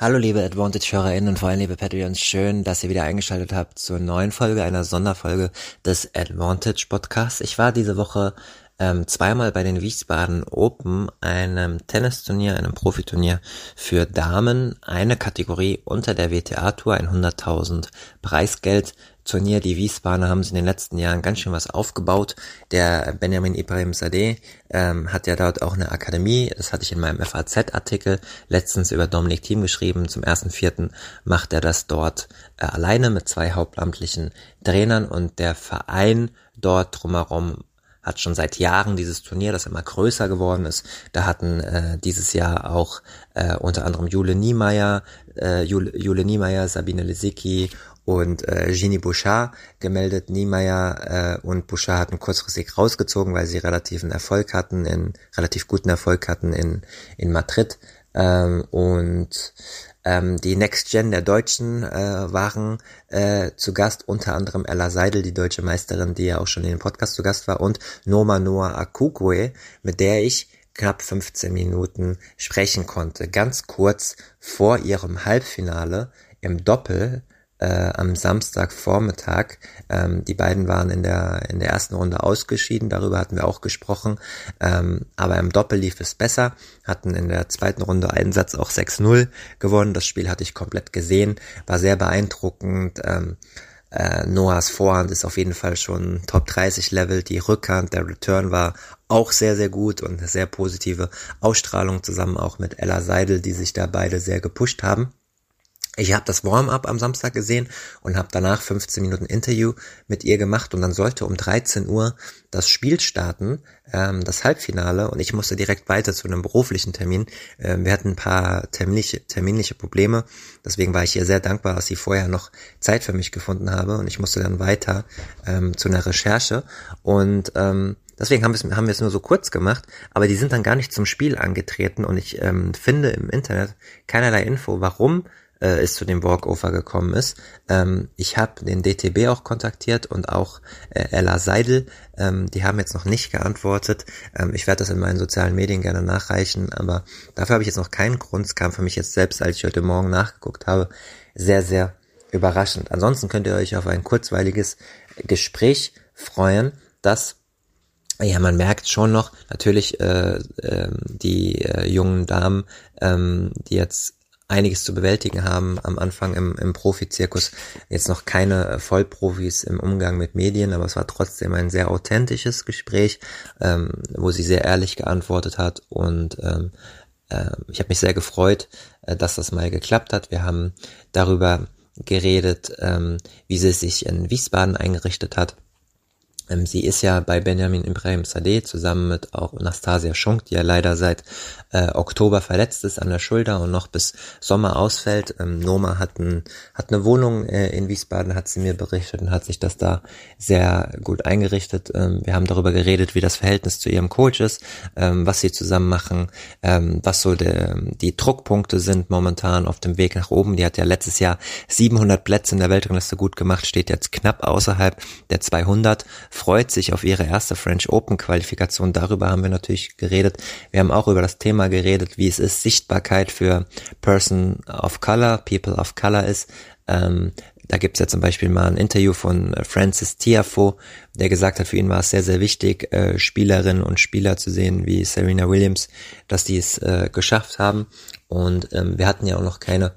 Hallo liebe Advantage-HörerInnen und vor allem liebe Patreons, schön, dass ihr wieder eingeschaltet habt zur neuen Folge, einer Sonderfolge des Advantage Podcasts. Ich war diese Woche ähm, zweimal bei den Wiesbaden Open, einem Tennisturnier, einem Profiturnier für Damen, eine Kategorie unter der WTA-Tour, ein 100.000 Preisgeld Turnier. Die Wiesbadener haben sie in den letzten Jahren ganz schön was aufgebaut. Der Benjamin Ibrahim Sadeh ähm, hat ja dort auch eine Akademie. Das hatte ich in meinem FAZ-Artikel letztens über Dominik Thiem geschrieben. Zum ersten Vierten macht er das dort äh, alleine mit zwei hauptamtlichen Trainern und der Verein dort drumherum hat schon seit Jahren dieses Turnier, das immer größer geworden ist. Da hatten äh, dieses Jahr auch äh, unter anderem Jule Niemeyer, äh, Jule, Jule Niemeyer, Sabine Lisicki und äh, Genie Bouchard gemeldet. Niemeyer äh, und Bouchard hatten kurzfristig rausgezogen, weil sie relativen Erfolg hatten, in relativ guten Erfolg hatten in, in Madrid. Ähm, und ähm, die Next Gen der Deutschen äh, waren äh, zu Gast, unter anderem Ella Seidel, die deutsche Meisterin, die ja auch schon in dem Podcast zu Gast war, und Noma Noah Akukwe, mit der ich knapp 15 Minuten sprechen konnte. Ganz kurz vor ihrem Halbfinale im Doppel äh, am Samstagvormittag. Ähm, die beiden waren in der, in der ersten Runde ausgeschieden, darüber hatten wir auch gesprochen. Ähm, aber im Doppel lief es besser, hatten in der zweiten Runde einen Satz auch 6-0 gewonnen. Das Spiel hatte ich komplett gesehen, war sehr beeindruckend. Ähm, äh, Noahs Vorhand ist auf jeden Fall schon Top 30 Level. Die Rückhand, der Return war auch sehr, sehr gut und eine sehr positive Ausstrahlung zusammen auch mit Ella Seidel, die sich da beide sehr gepusht haben. Ich habe das Warm-up am Samstag gesehen und habe danach 15 Minuten Interview mit ihr gemacht und dann sollte um 13 Uhr das Spiel starten, ähm, das Halbfinale und ich musste direkt weiter zu einem beruflichen Termin. Ähm, wir hatten ein paar terminliche, terminliche Probleme, deswegen war ich ihr sehr dankbar, dass sie vorher noch Zeit für mich gefunden habe und ich musste dann weiter ähm, zu einer Recherche und ähm, Deswegen haben wir es haben wir es nur so kurz gemacht, aber die sind dann gar nicht zum Spiel angetreten und ich ähm, finde im Internet keinerlei Info, warum äh, es zu dem Walkover gekommen ist. Ähm, ich habe den DTB auch kontaktiert und auch äh, Ella Seidel. Ähm, die haben jetzt noch nicht geantwortet. Ähm, ich werde das in meinen sozialen Medien gerne nachreichen, aber dafür habe ich jetzt noch keinen Grund. Es kam für mich jetzt selbst, als ich heute Morgen nachgeguckt habe, sehr, sehr überraschend. Ansonsten könnt ihr euch auf ein kurzweiliges Gespräch freuen, das ja, man merkt schon noch natürlich äh, äh, die äh, jungen Damen, ähm, die jetzt einiges zu bewältigen haben am Anfang im, im Profizirkus. Jetzt noch keine äh, Vollprofis im Umgang mit Medien, aber es war trotzdem ein sehr authentisches Gespräch, ähm, wo sie sehr ehrlich geantwortet hat und ähm, äh, ich habe mich sehr gefreut, äh, dass das mal geklappt hat. Wir haben darüber geredet, ähm, wie sie sich in Wiesbaden eingerichtet hat sie ist ja bei Benjamin Ibrahim Sadeh zusammen mit auch Nastasia Schunk, die ja leider seit äh, Oktober verletzt ist an der Schulter und noch bis Sommer ausfällt. Ähm, Noma hat, ein, hat eine Wohnung äh, in Wiesbaden, hat sie mir berichtet und hat sich das da sehr gut eingerichtet. Ähm, wir haben darüber geredet, wie das Verhältnis zu ihrem Coach ist, ähm, was sie zusammen machen, ähm, was so de, die Druckpunkte sind momentan auf dem Weg nach oben. Die hat ja letztes Jahr 700 Plätze in der Weltrangliste gut gemacht, steht jetzt knapp außerhalb der 200 freut sich auf ihre erste French Open Qualifikation. Darüber haben wir natürlich geredet. Wir haben auch über das Thema geredet, wie es ist, Sichtbarkeit für Person of Color, People of Color ist. Ähm, da gibt's ja zum Beispiel mal ein Interview von Francis Tiafo, der gesagt hat, für ihn war es sehr, sehr wichtig, äh, Spielerinnen und Spieler zu sehen, wie Serena Williams, dass die es äh, geschafft haben. Und ähm, wir hatten ja auch noch keine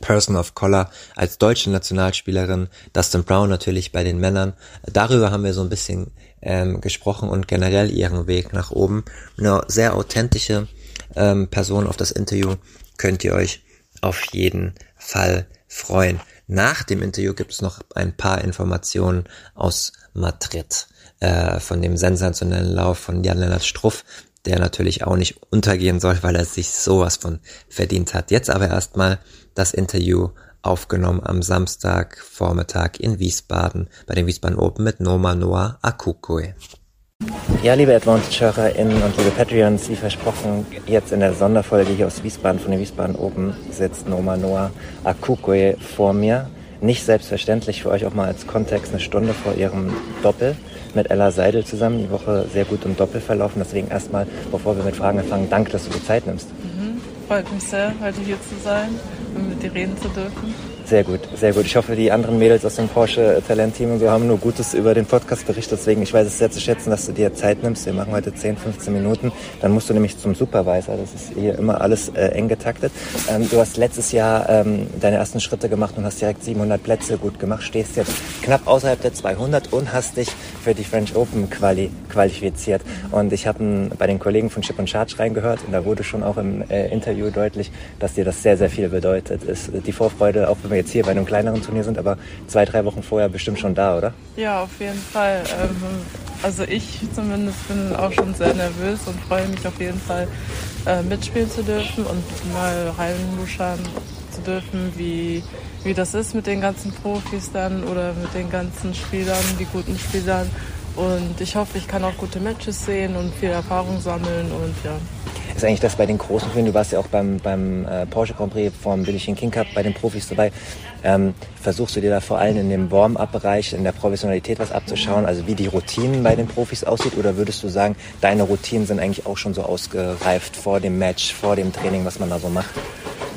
Person of Color als deutsche Nationalspielerin, Dustin Brown natürlich bei den Männern. Darüber haben wir so ein bisschen ähm, gesprochen und generell ihren Weg nach oben. Eine sehr authentische ähm, Person auf das Interview könnt ihr euch auf jeden Fall freuen. Nach dem Interview gibt es noch ein paar Informationen aus Madrid äh, von dem sensationellen Lauf von Jan-Lennart Struff, der natürlich auch nicht untergehen soll, weil er sich sowas von verdient hat. Jetzt aber erstmal das Interview aufgenommen am Samstagvormittag in Wiesbaden bei den Wiesbaden Open mit Noma Noah Akukue. Ja, liebe Advantage-HörerInnen und liebe Patreons, wie versprochen, jetzt in der Sonderfolge hier aus Wiesbaden von den Wiesbaden Open sitzt Noma Noah Akukue vor mir. Nicht selbstverständlich für euch auch mal als Kontext eine Stunde vor ihrem Doppel mit Ella Seidel zusammen. Die Woche sehr gut im Doppel verlaufen. Deswegen erstmal, bevor wir mit Fragen anfangen, danke, dass du die Zeit nimmst. Mhm. Freut mich sehr, heute hier zu sein und mit dir reden zu dürfen. Sehr gut, sehr gut. Ich hoffe, die anderen Mädels aus dem Porsche Talent-Team und so haben nur Gutes über den Podcast berichtet. Deswegen, ich weiß es sehr zu schätzen, dass du dir Zeit nimmst. Wir machen heute 10, 15 Minuten. Dann musst du nämlich zum Supervisor. Das ist hier immer alles äh, eng getaktet. Ähm, du hast letztes Jahr ähm, deine ersten Schritte gemacht und hast direkt 700 Plätze gut gemacht. Stehst jetzt knapp außerhalb der 200 und hast dich für die French Open quali qualifiziert. Und ich habe bei den Kollegen von Chip und Charge reingehört und da wurde schon auch im äh, Interview deutlich, dass dir das sehr, sehr viel bedeutet. Ist die Vorfreude, auch wenn wir jetzt hier bei einem kleineren Turnier sind, aber zwei, drei Wochen vorher bestimmt schon da, oder? Ja, auf jeden Fall. Ähm, also ich zumindest bin auch schon sehr nervös und freue mich auf jeden Fall äh, mitspielen zu dürfen und mal reinluschern zu dürfen, wie, wie das ist mit den ganzen Profis dann oder mit den ganzen Spielern, die guten Spielern. Und ich hoffe, ich kann auch gute Matches sehen und viel Erfahrung sammeln und ja ist eigentlich das bei den großen Turnieren. Du warst ja auch beim, beim äh, Porsche Grand Prix vom Billie Jean King Cup bei den Profis dabei. Ähm, versuchst du dir da vor allem in dem Warm-up-Bereich, in der Professionalität was abzuschauen, also wie die Routinen bei den Profis aussieht? Oder würdest du sagen, deine Routinen sind eigentlich auch schon so ausgereift vor dem Match, vor dem Training, was man da so macht?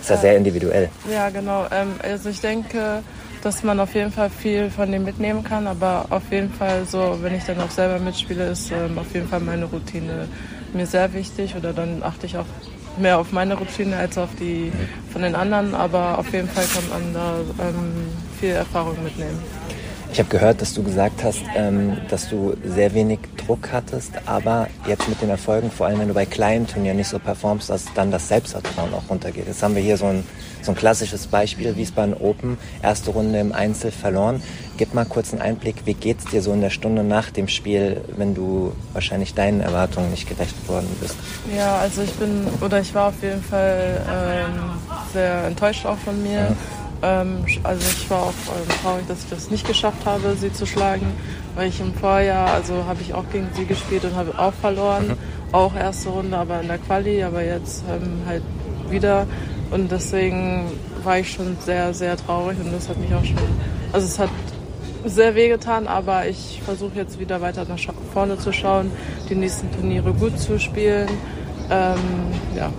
Ist ja sehr individuell. Ja, genau. Ähm, also ich denke, dass man auf jeden Fall viel von dem mitnehmen kann, aber auf jeden Fall so, wenn ich dann auch selber mitspiele, ist ähm, auf jeden Fall meine Routine mir sehr wichtig oder dann achte ich auch mehr auf meine Routine als auf die von den anderen, aber auf jeden Fall kann man da ähm, viel Erfahrung mitnehmen. Ich habe gehört, dass du gesagt hast, ähm, dass du sehr wenig Druck hattest, aber jetzt mit den Erfolgen, vor allem wenn du bei kleinen Turnieren nicht so performst, dass dann das Selbstvertrauen auch runtergeht. Jetzt haben wir hier so ein, so ein klassisches Beispiel, Wiesbaden Open, erste Runde im Einzel verloren. Gib mal kurz einen Einblick, wie geht's dir so in der Stunde nach dem Spiel, wenn du wahrscheinlich deinen Erwartungen nicht gerecht worden bist? Ja, also ich bin, oder ich war auf jeden Fall ähm, sehr enttäuscht auch von mir. Ja ähm, also ich war auch ähm, traurig, dass ich das nicht geschafft habe, sie zu schlagen, weil ich im Vorjahr, also habe ich auch gegen sie gespielt und habe auch verloren, mhm. auch erste Runde, aber in der Quali, aber jetzt ähm, halt wieder und deswegen war ich schon sehr, sehr traurig und das hat mich auch schon, also es hat sehr wehgetan, aber ich versuche jetzt wieder weiter nach vorne zu schauen, die nächsten Turniere gut zu spielen. Ähm, ja,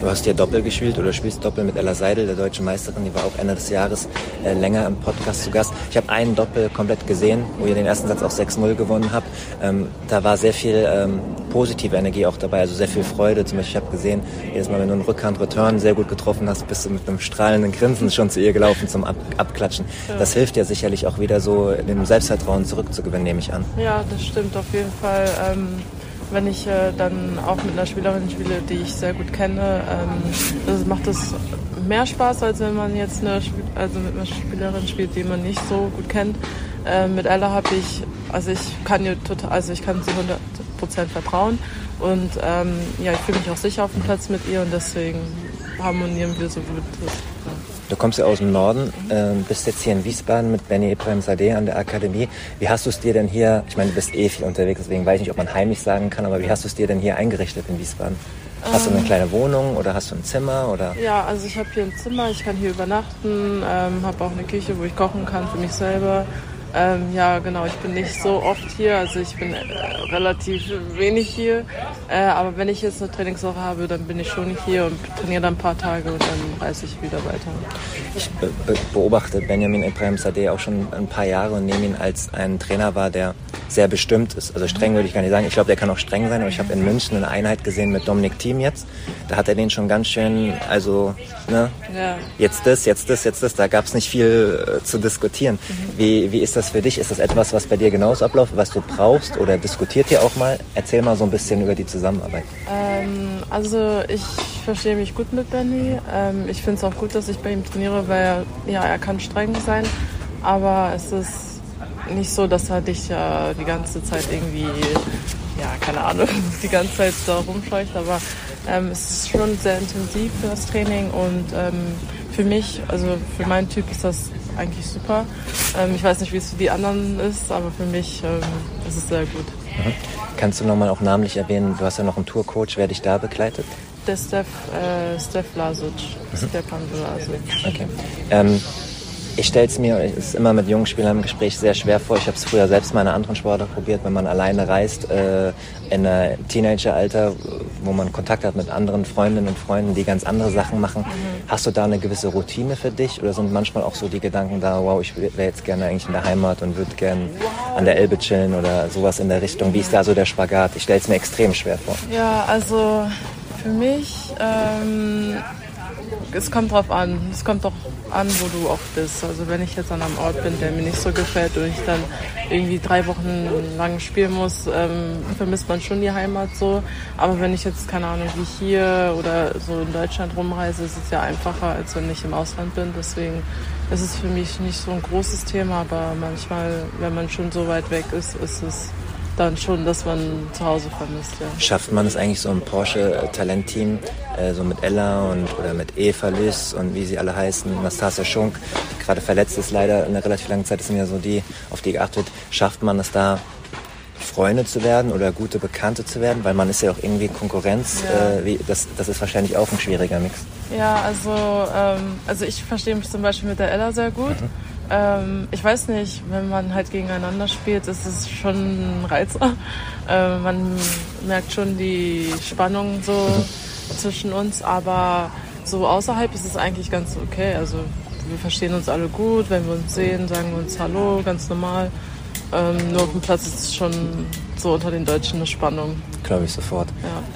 Du hast hier Doppel gespielt oder spielst Doppel mit Ella Seidel, der deutschen Meisterin. Die war auch Ende des Jahres äh, länger im Podcast zu Gast. Ich habe einen Doppel komplett gesehen, wo ihr den ersten Satz auch 6-0 gewonnen habt. Ähm, da war sehr viel ähm, positive Energie auch dabei, also sehr viel Freude. Zum Beispiel, ich habe gesehen, jedes Mal, wenn du einen Rückhand-Return sehr gut getroffen hast, bist du mit einem strahlenden Grinsen schon zu ihr gelaufen zum Ab Abklatschen. Ja. Das hilft ja sicherlich auch wieder so, dem Selbstvertrauen zurückzugewinnen, nehme ich an. Ja, das stimmt auf jeden Fall. Ähm wenn ich äh, dann auch mit einer Spielerin spiele, die ich sehr gut kenne, ähm, das macht es mehr Spaß, als wenn man jetzt eine, also mit einer Spielerin spielt, die man nicht so gut kennt. Äh, mit Ella habe ich, also ich kann ihr total, also ich kann sie 100% vertrauen und ähm, ja, ich fühle mich auch sicher auf dem Platz mit ihr und deswegen harmonieren wir so gut. Du kommst ja aus dem Norden, äh, bist jetzt hier in Wiesbaden mit Benny Ibrahim Sadeh an der Akademie. Wie hast du es dir denn hier, ich meine, du bist eh viel unterwegs, deswegen weiß ich nicht, ob man heimisch sagen kann, aber wie hast du es dir denn hier eingerichtet in Wiesbaden? Hast du eine ähm. kleine Wohnung oder hast du ein Zimmer? Oder? Ja, also ich habe hier ein Zimmer, ich kann hier übernachten, ähm, habe auch eine Küche, wo ich kochen kann für mich selber. Ähm, ja, genau. Ich bin nicht so oft hier, also ich bin äh, relativ wenig hier. Äh, aber wenn ich jetzt eine Trainingswoche habe, dann bin ich schon hier und trainiere dann ein paar Tage und dann reise ich wieder weiter. Ich be beobachte Benjamin Ibrahim Sadeh auch schon ein paar Jahre und nehme ihn als einen Trainer wahr, der sehr bestimmt ist. Also streng würde ich gar nicht sagen. Ich glaube, der kann auch streng sein. Aber ich habe in München eine Einheit gesehen mit Dominik Thiem jetzt. Da hat er den schon ganz schön, also ne, ja. jetzt das, jetzt das, jetzt das. Da gab es nicht viel äh, zu diskutieren. Mhm. Wie, wie ist das für dich? Ist das etwas, was bei dir genauso abläuft, was du brauchst oder diskutiert ihr auch mal? Erzähl mal so ein bisschen über die Zusammenarbeit. Ähm, also ich verstehe mich gut mit Benny. Ähm, ich finde es auch gut, dass ich bei ihm trainiere, weil er, ja, er kann streng sein. Aber es ist nicht so, dass er dich ja die ganze Zeit irgendwie, ja, keine Ahnung, die ganze Zeit da rumscheucht, aber ähm, es ist schon sehr intensiv für das Training und ähm, für mich, also für meinen Typ ist das eigentlich super. Ähm, ich weiß nicht, wie es für die anderen ist, aber für mich ähm, ist es sehr gut. Mhm. Kannst du nochmal auch namentlich erwähnen, du hast ja noch einen Tourcoach, wer dich da begleitet? Der Steph, äh, Steph Lasic. Mhm. Stepan Lasic. Okay. Ähm, ich stelle es mir, es ist immer mit jungen Spielern im Gespräch sehr schwer vor. Ich habe es früher selbst mal in einer anderen Sportart probiert, wenn man alleine reist, äh, in einem Teenageralter, wo man Kontakt hat mit anderen Freundinnen und Freunden, die ganz andere Sachen machen. Mhm. Hast du da eine gewisse Routine für dich oder sind manchmal auch so die Gedanken da, wow, ich wäre jetzt gerne eigentlich in der Heimat und würde gerne an der Elbe chillen oder sowas in der Richtung? Wie ist da so der Spagat? Ich stelle es mir extrem schwer vor. Ja, also für mich, ähm, es kommt drauf an. Es kommt doch an, wo du auch bist. Also wenn ich jetzt an einem Ort bin, der mir nicht so gefällt und ich dann irgendwie drei Wochen lang spielen muss, ähm, vermisst man schon die Heimat so. Aber wenn ich jetzt, keine Ahnung, wie hier oder so in Deutschland rumreise, ist es ja einfacher, als wenn ich im Ausland bin. Deswegen ist es für mich nicht so ein großes Thema, aber manchmal, wenn man schon so weit weg ist, ist es dann schon, dass man zu Hause vermisst. Ja. Schafft man es eigentlich so ein Porsche-Talentteam, äh, so mit Ella und oder mit Eva Lys und wie sie alle heißen, Nastasia Schunk, gerade verletzt ist leider in einer relativ langen Zeit, das sind ja so die, auf die geachtet, schafft man es da Freunde zu werden oder gute Bekannte zu werden, weil man ist ja auch irgendwie Konkurrenz. Ja. Äh, wie, das, das ist wahrscheinlich auch ein schwieriger Mix. Ja, also, ähm, also ich verstehe mich zum Beispiel mit der Ella sehr gut. Mhm. Ähm, ich weiß nicht, wenn man halt gegeneinander spielt, ist es schon ein Reizer. Äh, man merkt schon die Spannung so zwischen uns, aber so außerhalb ist es eigentlich ganz okay. Also wir verstehen uns alle gut, wenn wir uns sehen, sagen wir uns Hallo, ganz normal. Ähm, nur auf dem Platz ist es schon so unter den Deutschen eine Spannung. Glaube ich sofort.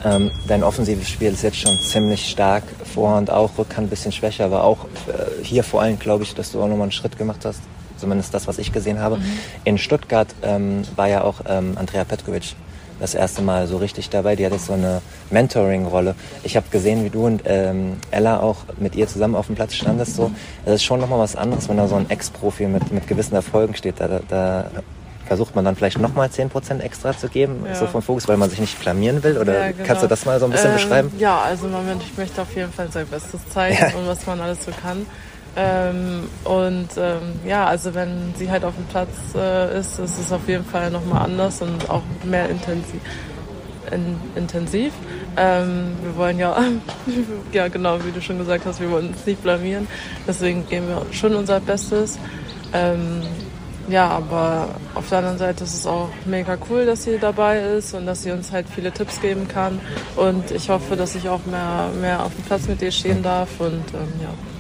Ja. Ähm, dein offensives Spiel ist jetzt schon ziemlich stark, Vorhand auch, Rückhand ein bisschen schwächer, aber auch äh, hier vor allem glaube ich, dass du auch nochmal einen Schritt gemacht hast. Zumindest das, was ich gesehen habe. Mhm. In Stuttgart ähm, war ja auch ähm, Andrea Petkovic das erste Mal so richtig dabei. Die hat jetzt so eine Mentoring-Rolle. Ich habe gesehen, wie du und ähm, Ella auch mit ihr zusammen auf dem Platz standest. So, das ist schon nochmal was anderes, wenn da so ein Ex-Profi mit, mit gewissen Erfolgen steht. Da, da versucht man dann vielleicht nochmal 10% extra zu geben, ja. so vom Fokus, weil man sich nicht blamieren will? Oder ja, genau. kannst du das mal so ein bisschen ähm, beschreiben? Ja, also Moment, ich möchte auf jeden Fall sein Bestes zeigen ja. und was man alles so kann. Ähm, und ähm, ja, also wenn sie halt auf dem Platz äh, ist, ist es auf jeden Fall nochmal anders und auch mehr intensiv. In, intensiv. Ähm, wir wollen ja, ja genau, wie du schon gesagt hast, wir wollen uns nicht blamieren. Deswegen geben wir schon unser Bestes. Ähm, ja, aber auf der anderen Seite ist es auch mega cool, dass sie dabei ist und dass sie uns halt viele Tipps geben kann. Und ich hoffe, dass ich auch mehr, mehr auf dem Platz mit ihr stehen darf. Und ähm, ja.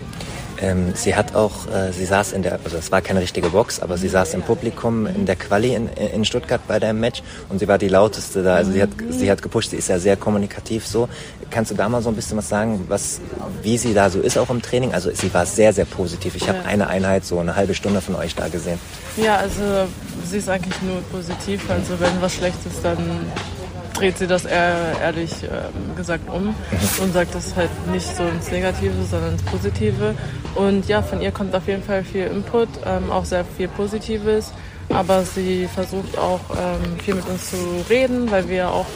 Ähm, sie hat auch, äh, sie saß in der, also es war keine richtige Box, aber sie saß im Publikum in der Quali in, in Stuttgart bei deinem Match und sie war die lauteste da. Also sie hat, sie hat gepusht, sie ist ja sehr kommunikativ so. Kannst du da mal so ein bisschen was sagen, was, wie sie da so ist auch im Training? Also sie war sehr, sehr positiv. Ich habe ja. eine Einheit so eine halbe Stunde von euch da gesehen. Ja, also sie ist eigentlich nur positiv. Also wenn was schlecht ist, dann dreht sie das eher ehrlich äh, gesagt um mhm. und sagt das halt nicht so ins Negative, sondern ins Positive. Und ja, von ihr kommt auf jeden Fall viel Input, ähm, auch sehr viel Positives. Aber sie versucht auch ähm, viel mit uns zu reden, weil wir auch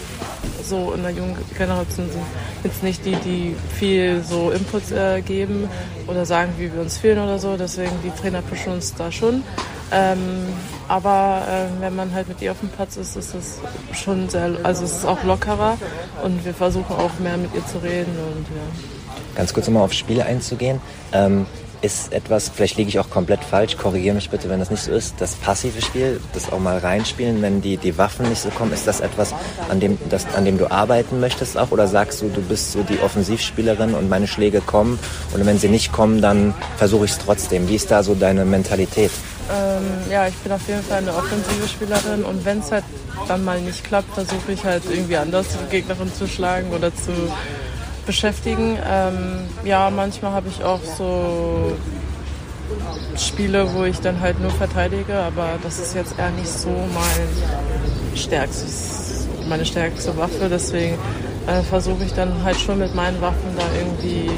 so in der jungen Generation sind jetzt nicht die, die viel so Inputs äh, geben oder sagen, wie wir uns fühlen oder so. Deswegen die Trainer pushen uns da schon. Ähm, aber äh, wenn man halt mit ihr auf dem Platz ist, ist es schon sehr, also es ist auch lockerer und wir versuchen auch mehr mit ihr zu reden und ja. Ganz kurz nochmal aufs Spiel einzugehen. Ähm, ist etwas, vielleicht liege ich auch komplett falsch, korrigiere mich bitte, wenn das nicht so ist, das passive Spiel, das auch mal reinspielen, wenn die, die Waffen nicht so kommen, ist das etwas, an dem, das, an dem du arbeiten möchtest auch? Oder sagst du, du bist so die Offensivspielerin und meine Schläge kommen und wenn sie nicht kommen, dann versuche ich es trotzdem. Wie ist da so deine Mentalität? Ähm, ja, ich bin auf jeden Fall eine offensive Spielerin und wenn es halt dann mal nicht klappt, versuche ich halt irgendwie anders die Gegnerin zu schlagen oder zu beschäftigen. Ähm, ja, manchmal habe ich auch so Spiele, wo ich dann halt nur verteidige, aber das ist jetzt eher nicht so mein stärkstes, meine stärkste Waffe. Deswegen äh, versuche ich dann halt schon mit meinen Waffen da irgendwie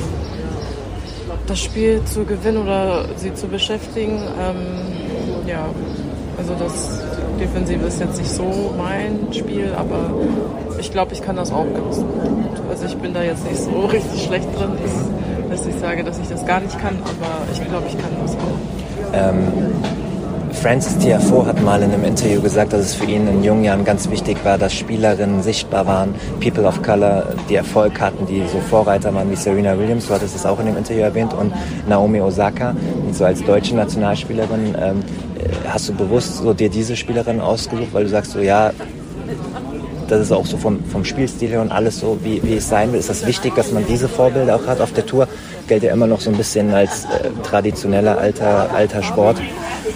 das Spiel zu gewinnen oder sie zu beschäftigen. Ähm, ja, Also das Defensive ist jetzt nicht so mein Spiel, aber ich glaube, ich kann das auch ganz gut. Also ich bin da jetzt nicht so richtig schlecht drin, dass, dass ich sage, dass ich das gar nicht kann, aber ich glaube, ich kann das auch. Ähm, Francis Tiafoe hat mal in einem Interview gesagt, dass es für ihn in jungen Jahren ganz wichtig war, dass Spielerinnen sichtbar waren, People of Color, die Erfolg hatten, die so Vorreiter waren wie Serena Williams, du hattest es auch in dem Interview erwähnt, und Naomi Osaka, und so als deutsche Nationalspielerin. Ähm, hast du bewusst so dir diese Spielerin ausgesucht, weil du sagst so, ja, das ist auch so vom, vom Spielstil her und alles so, wie, wie es sein will. Ist das wichtig, dass man diese Vorbilder auch hat? Auf der Tour gilt ja immer noch so ein bisschen als äh, traditioneller alter, alter Sport.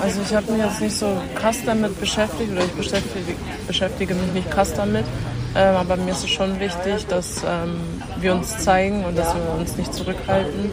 Also ich habe mich jetzt nicht so krass damit beschäftigt oder ich beschäftige, beschäftige mich nicht krass damit. Ähm, aber mir ist es schon wichtig, dass ähm, wir uns zeigen und dass wir uns nicht zurückhalten.